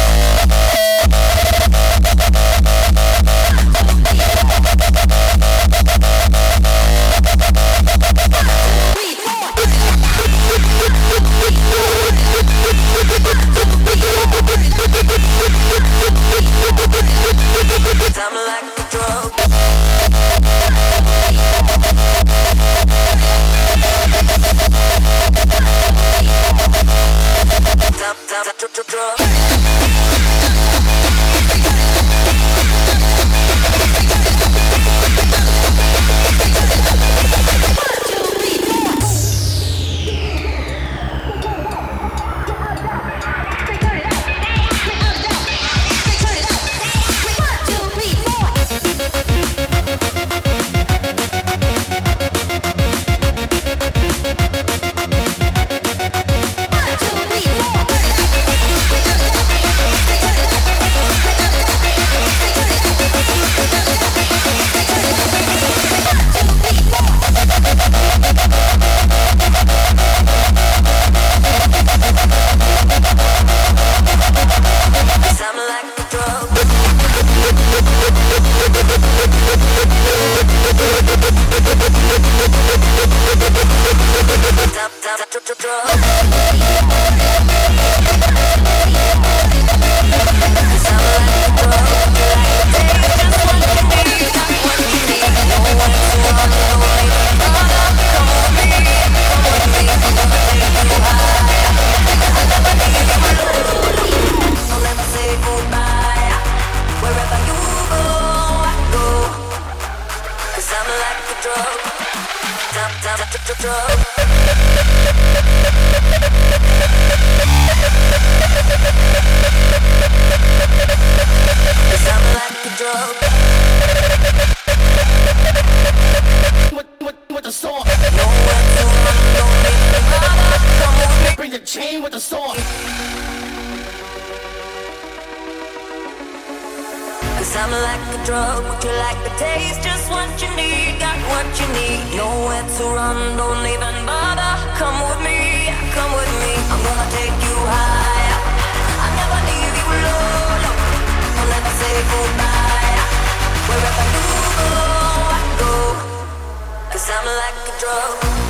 Bye. like a drug, would you like the taste? Just what you need, got what you need. Nowhere to run, don't even bother. Come with me, come with me. I'm gonna take you higher. I never leave you alone. I'll never say goodbye. Wherever you go, I go. Cause I'm like a drug.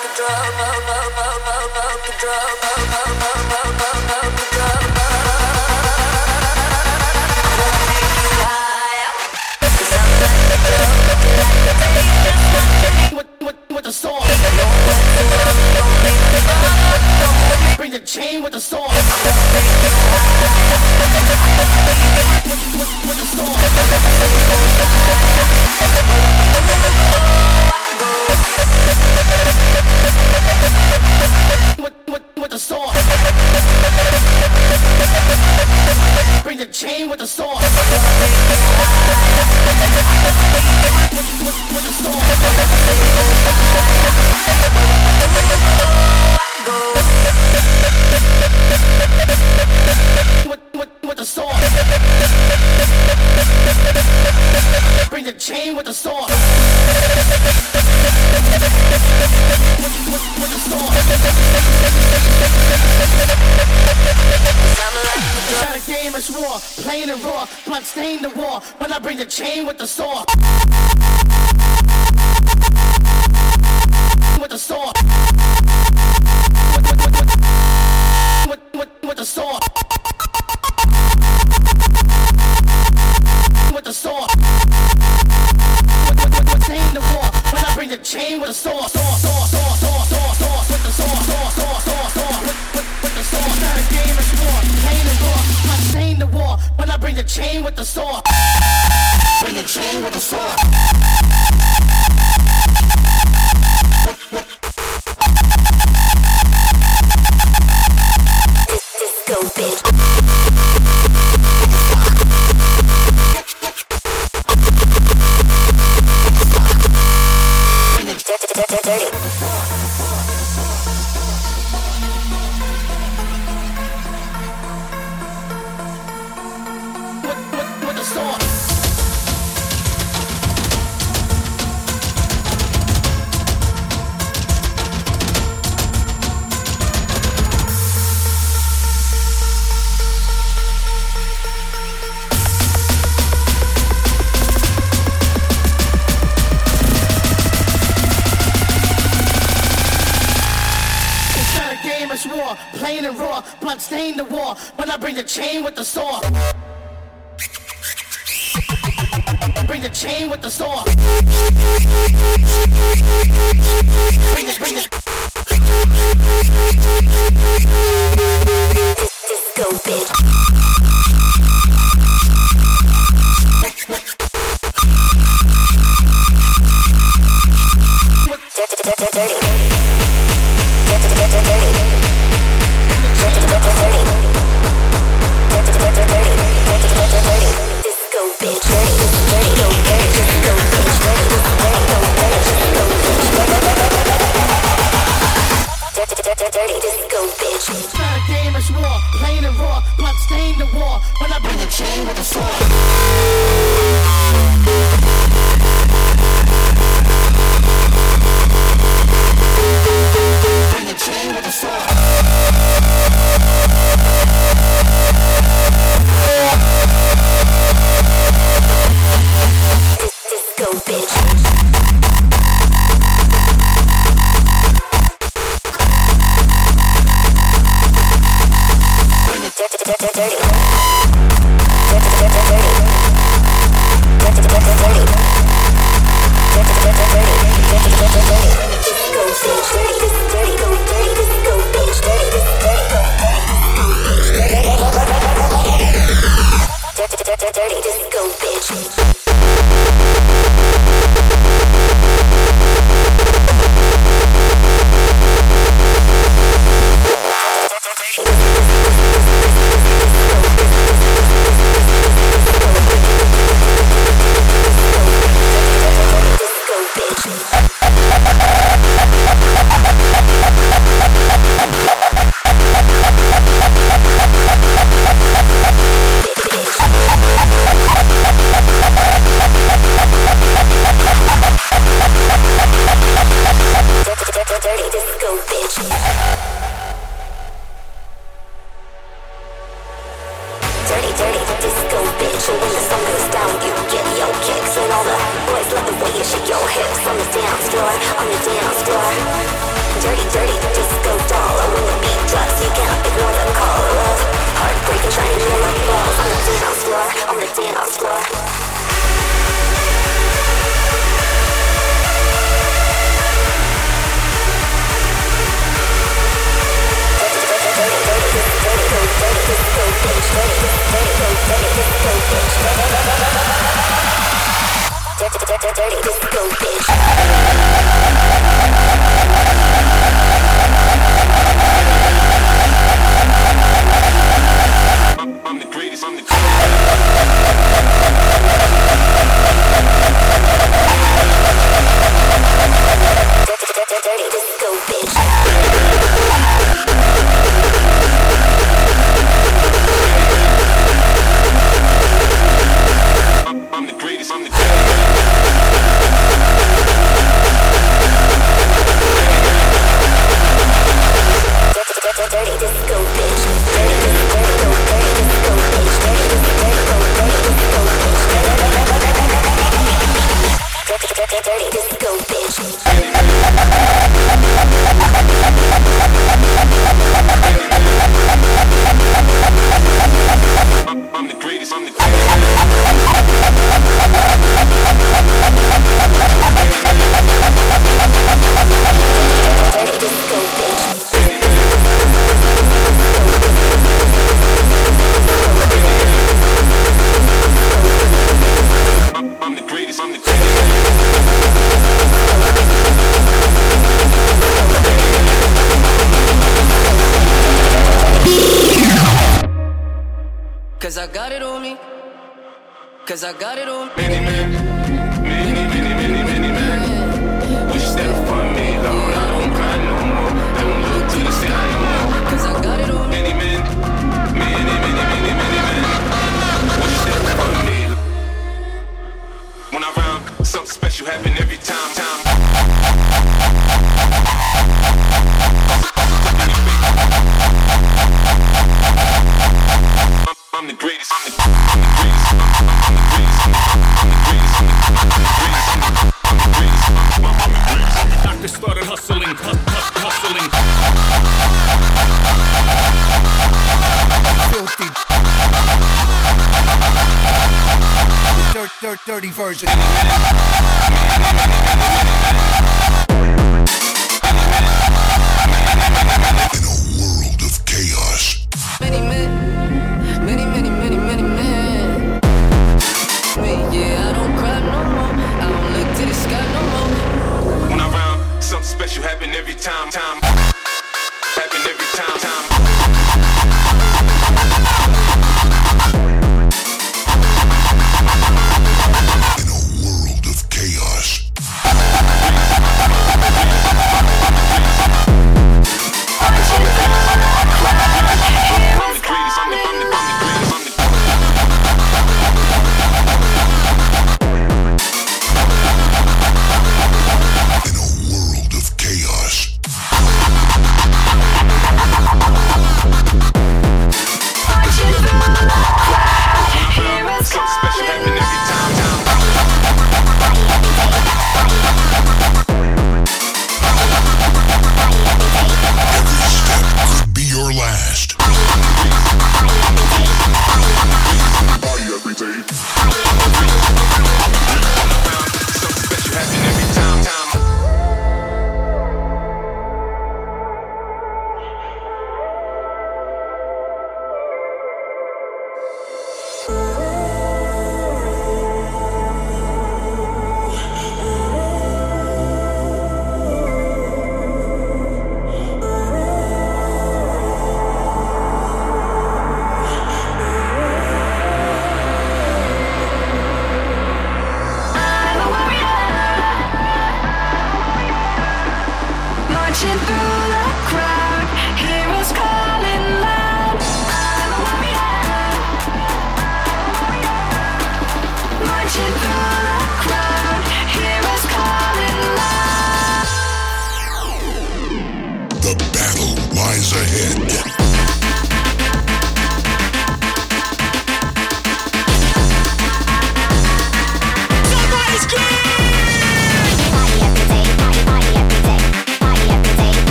drama, drama, drama, drama, drama. Bring the chain with the saw. Bring the chain with the saw. Bring it, bring it. Disco bitch. dirty disco.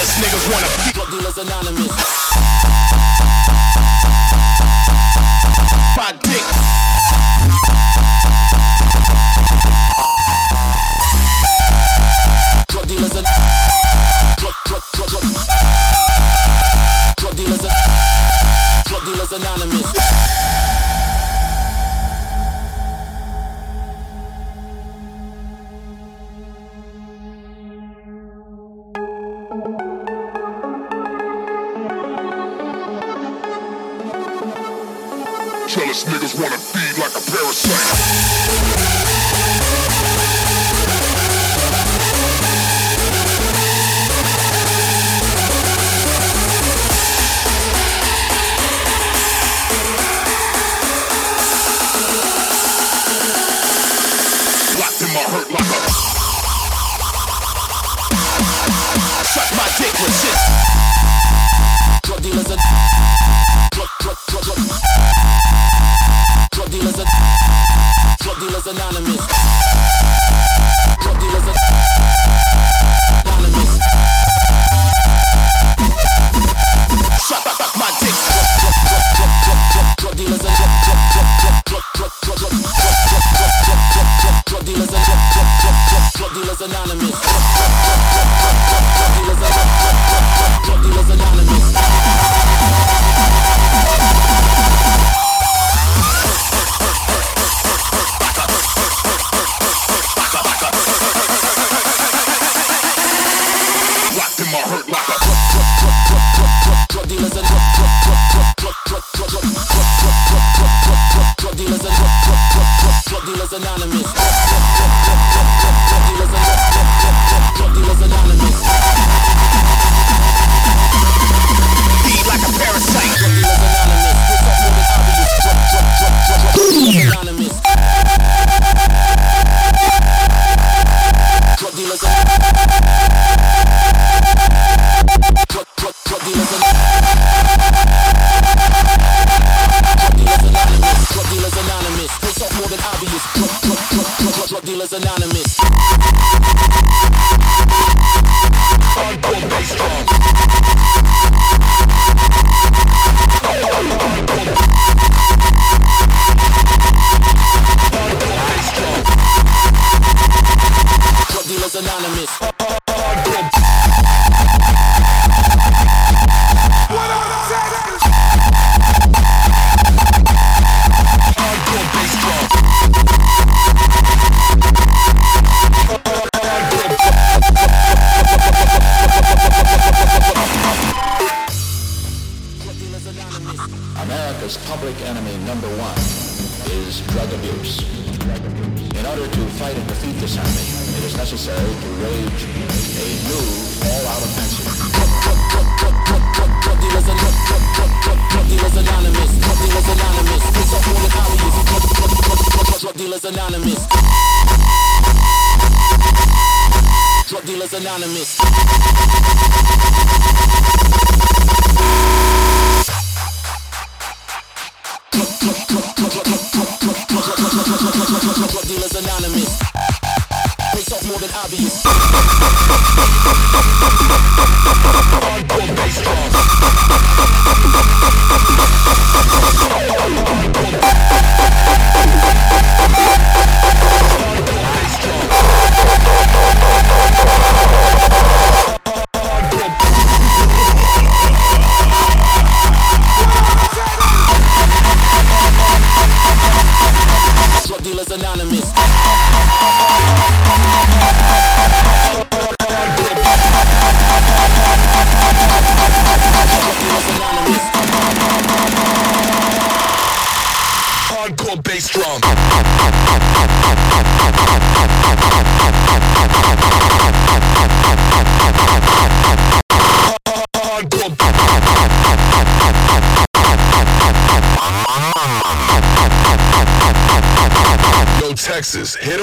Jealous niggas wanna be drug dealers anonymous. My dick.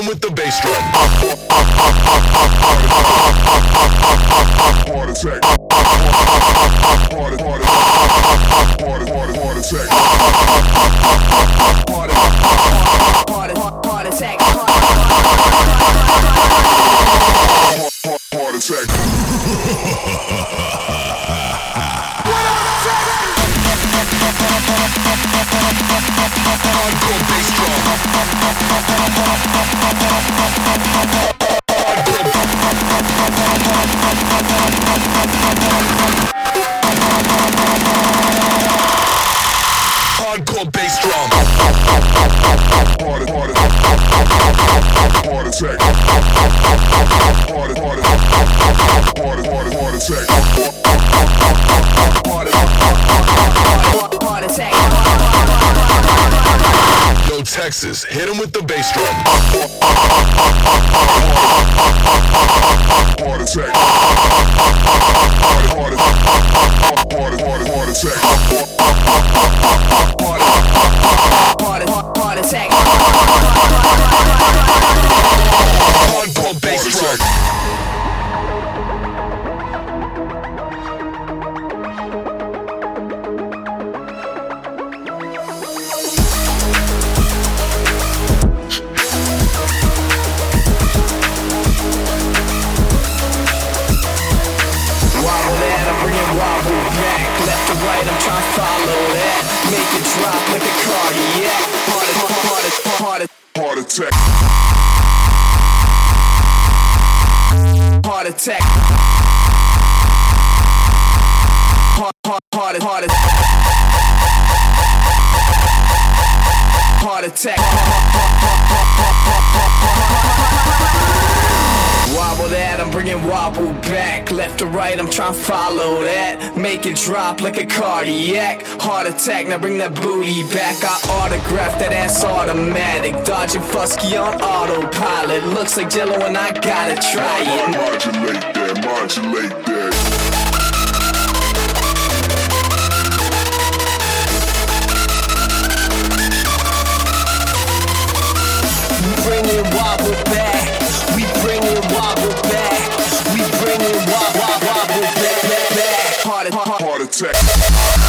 With the bass drum. Hit him with the bass drum. Drop like a cardiac. Heart, heart, heart, heart, Heart attack. heart attack. Heart, heart, heart, heart, heart I'm bringing wobble back. Left to right, I'm trying to follow that. Make it drop like a cardiac. Heart attack, now bring that booty back. I autograph that ass automatic. Dodging Fusky on autopilot. Looks like Jello and I gotta try it. Modulate that, modulate that. Heart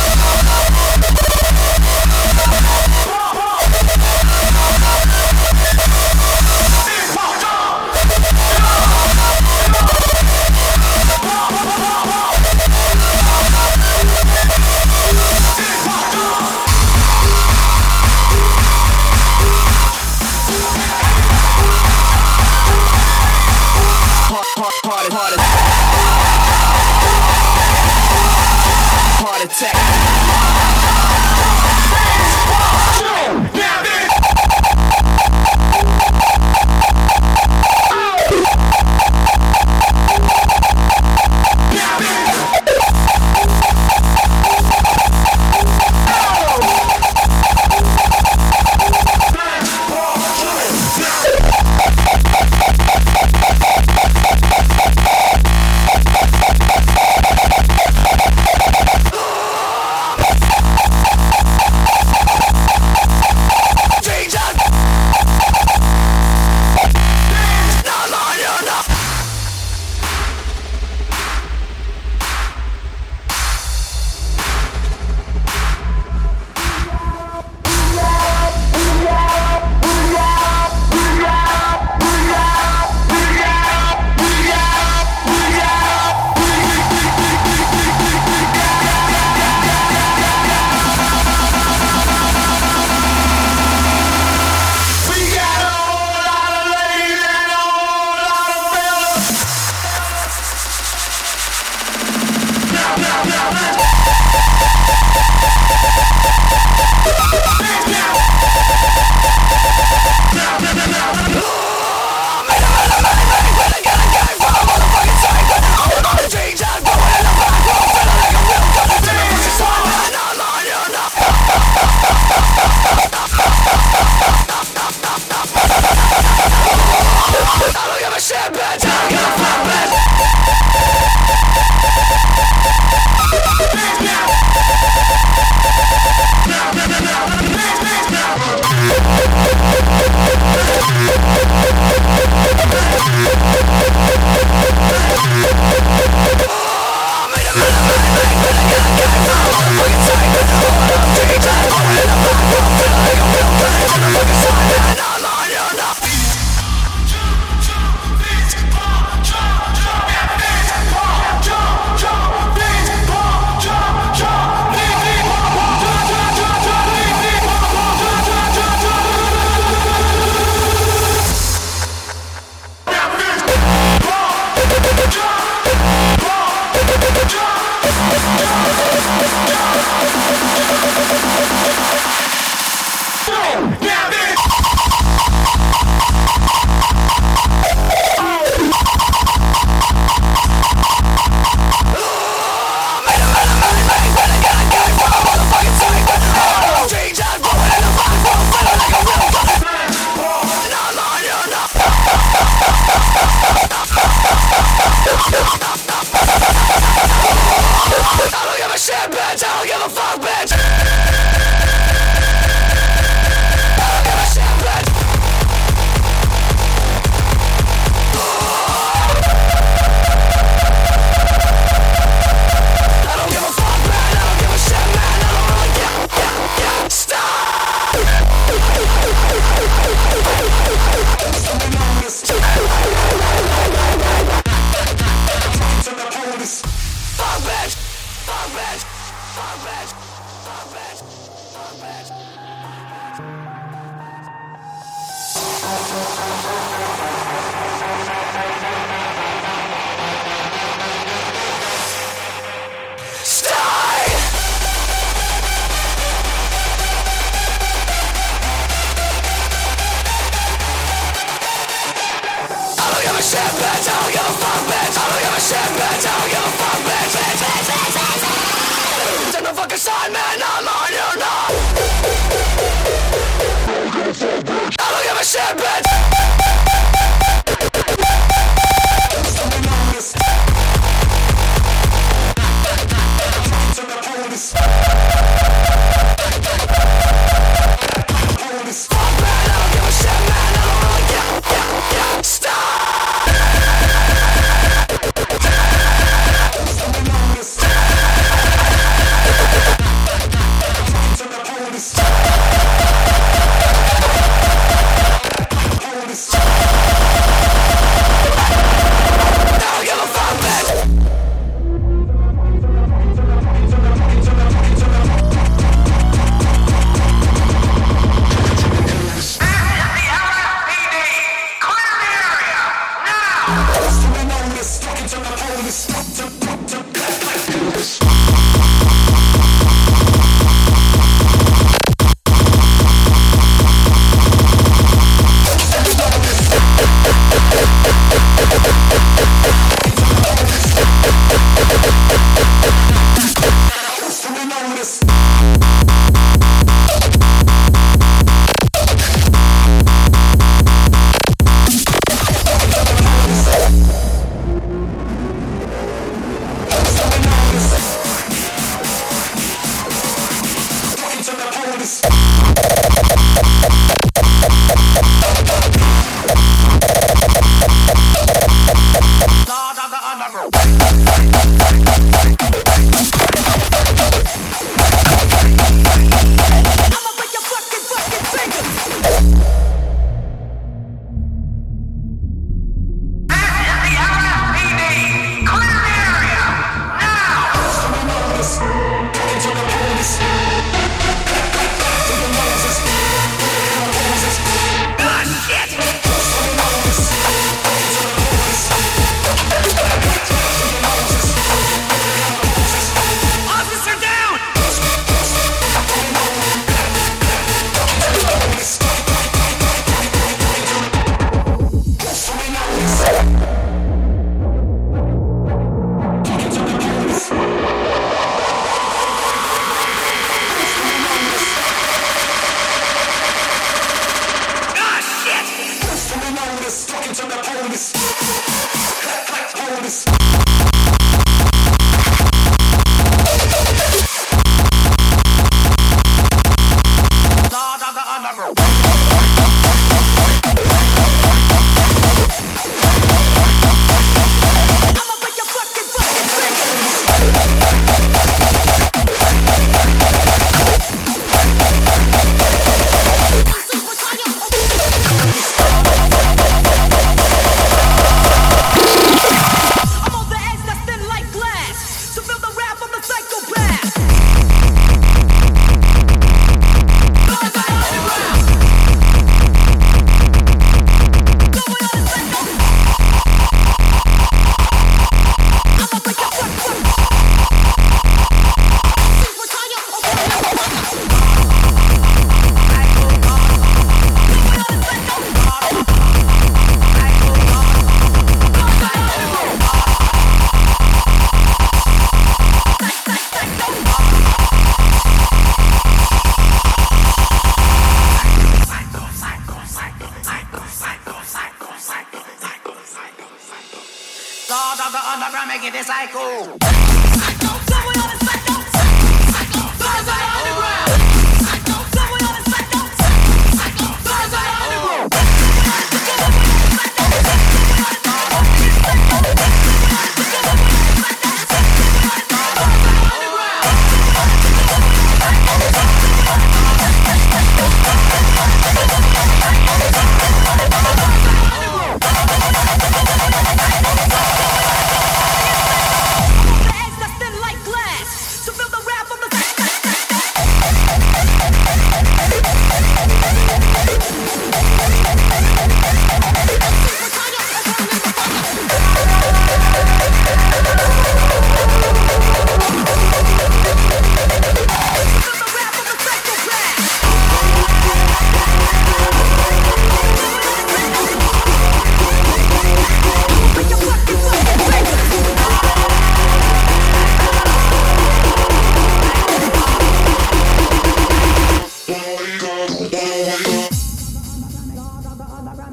Notice.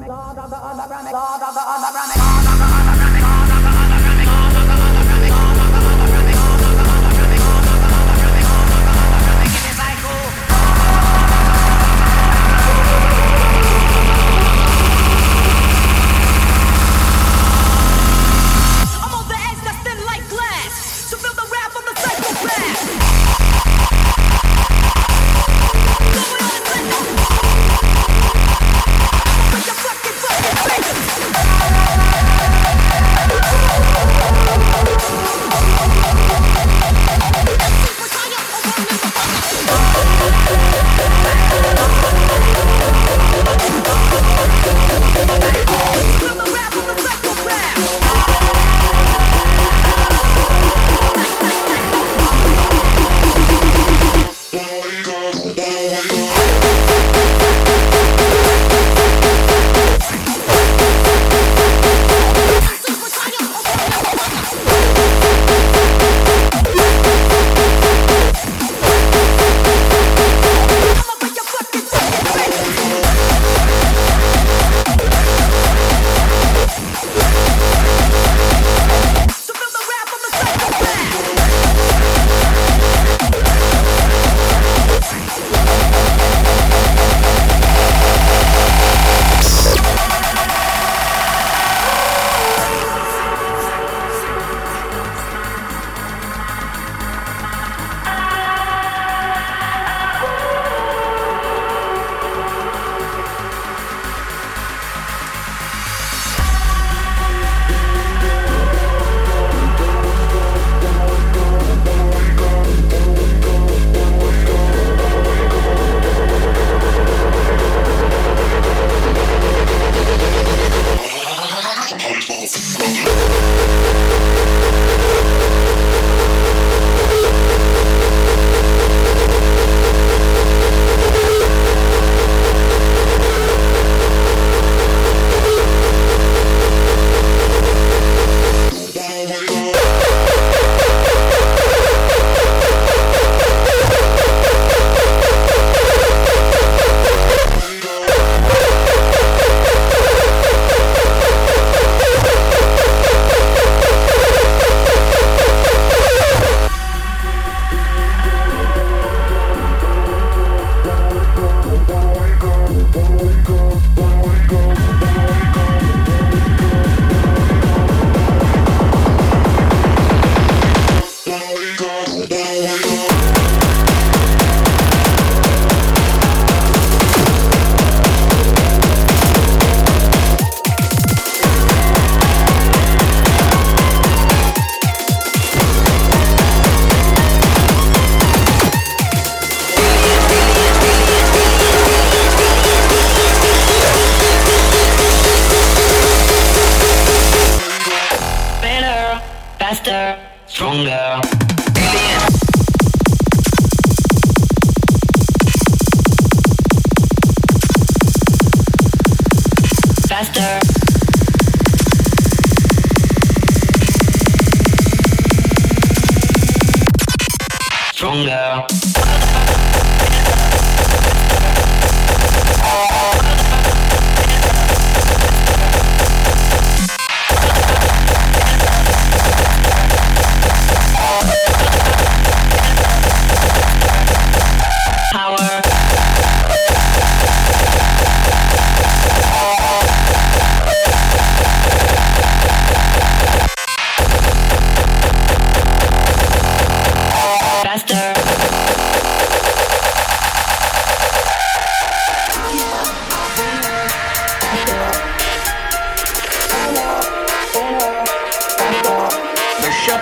God of the underground, God of the underground, God of the underground.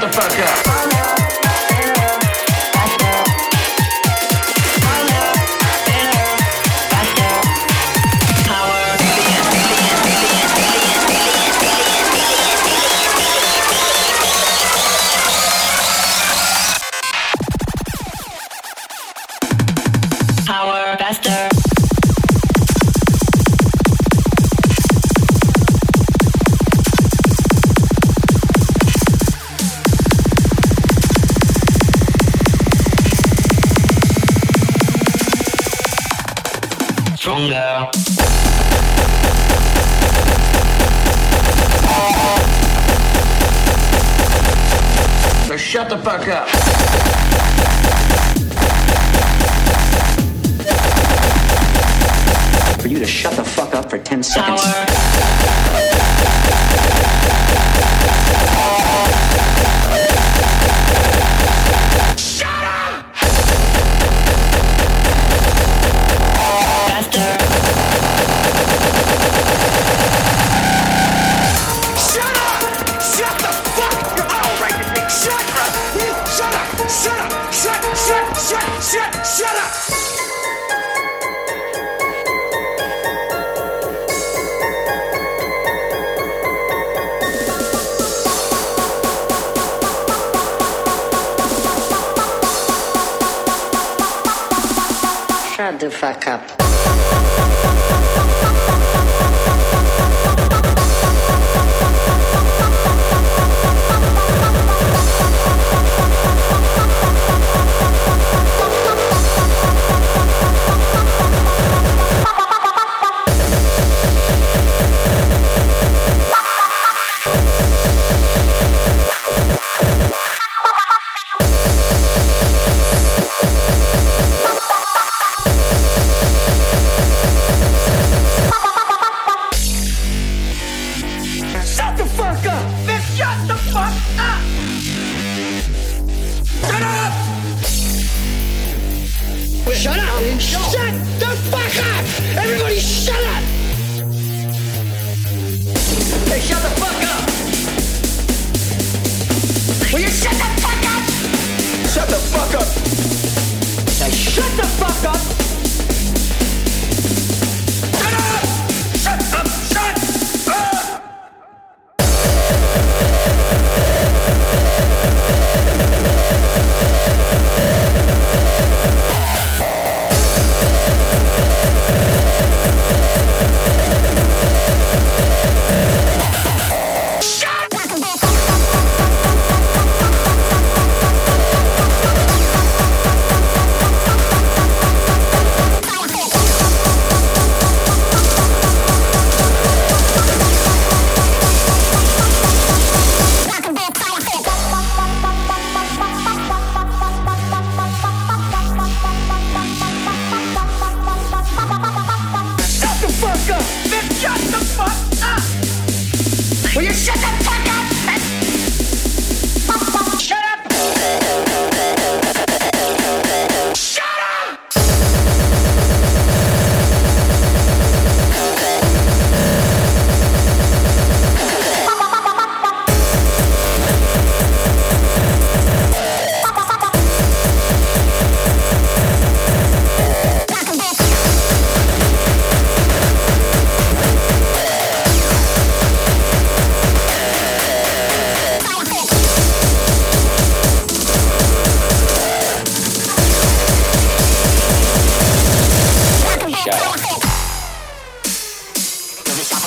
The fuck up. Fuck 10 seconds.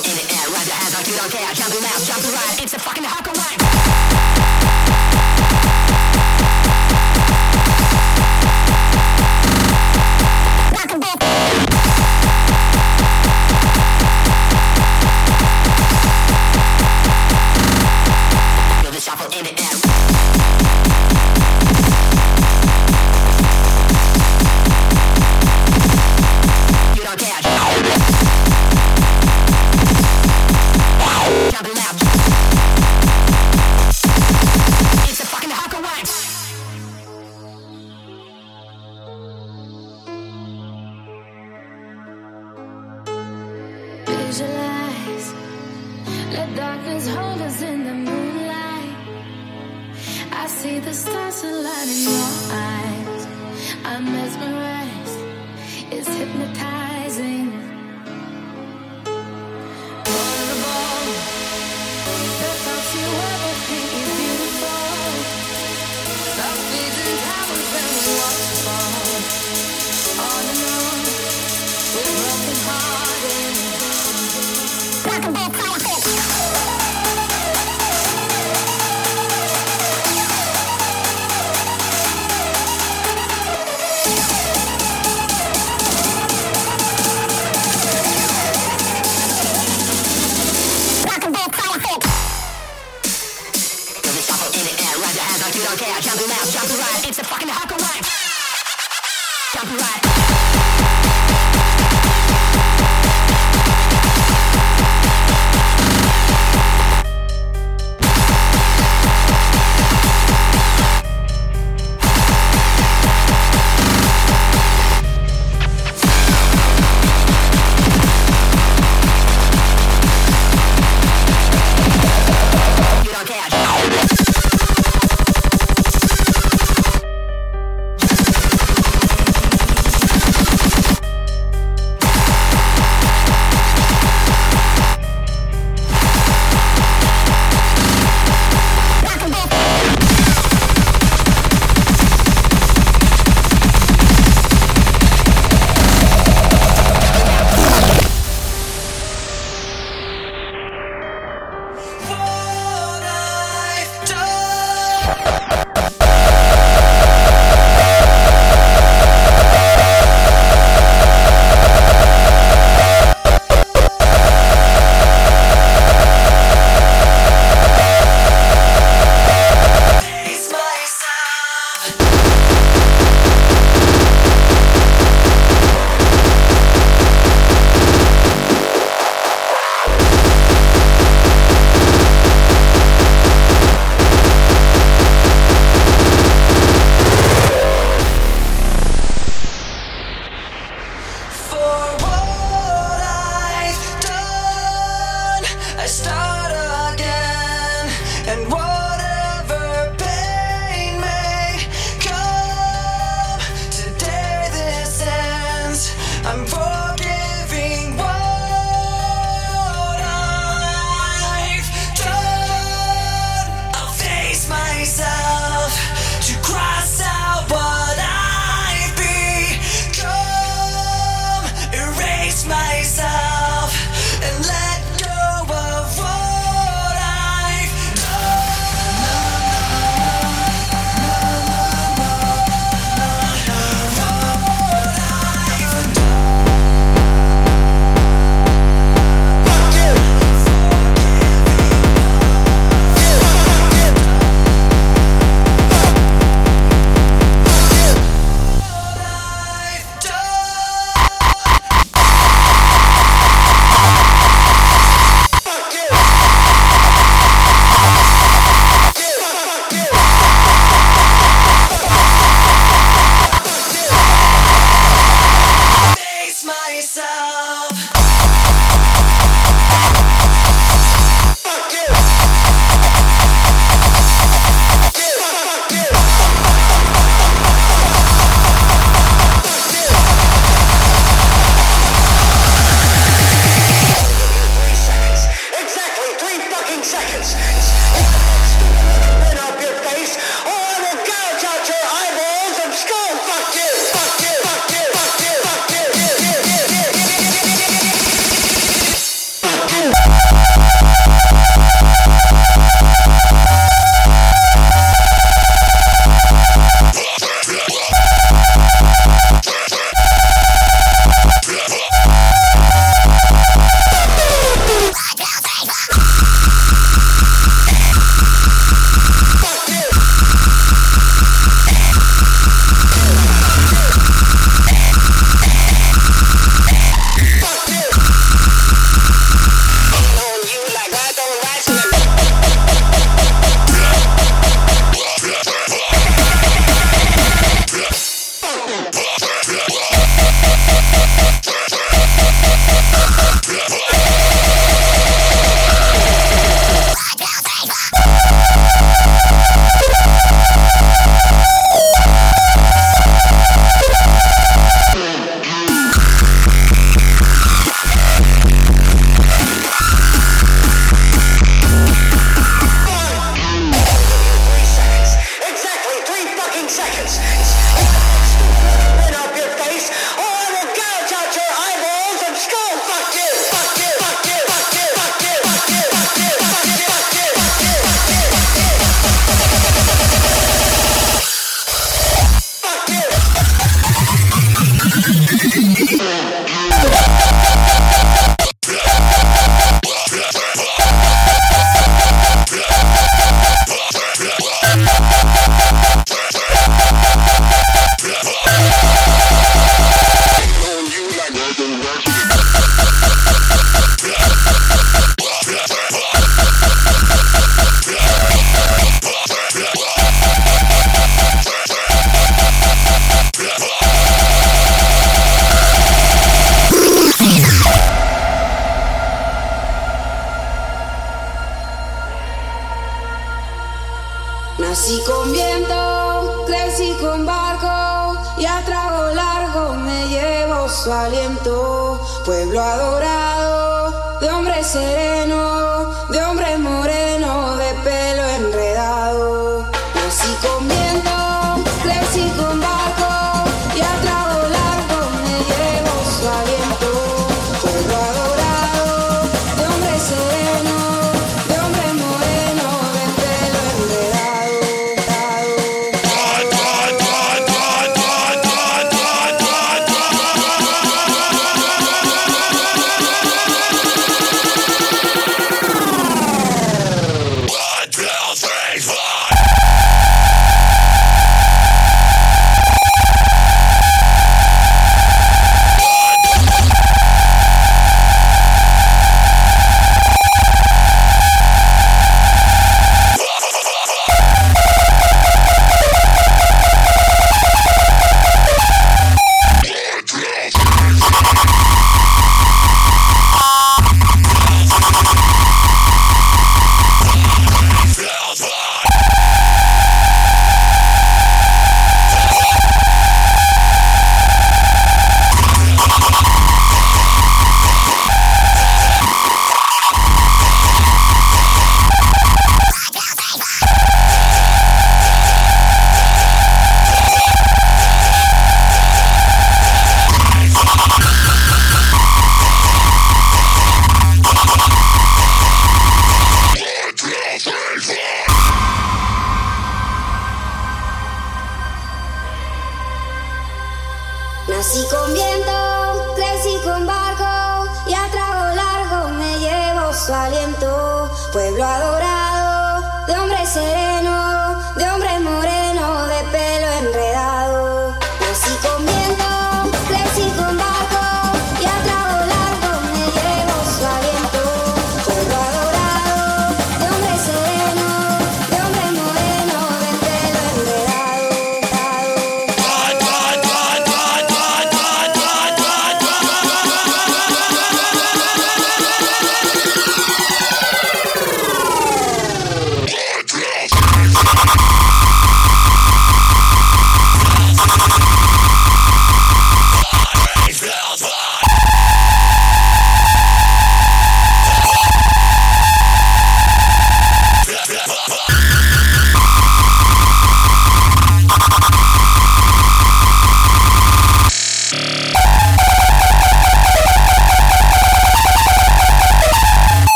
in the air, rise your hands like you don't care, jump left, jump right, it's a fucking hawk away.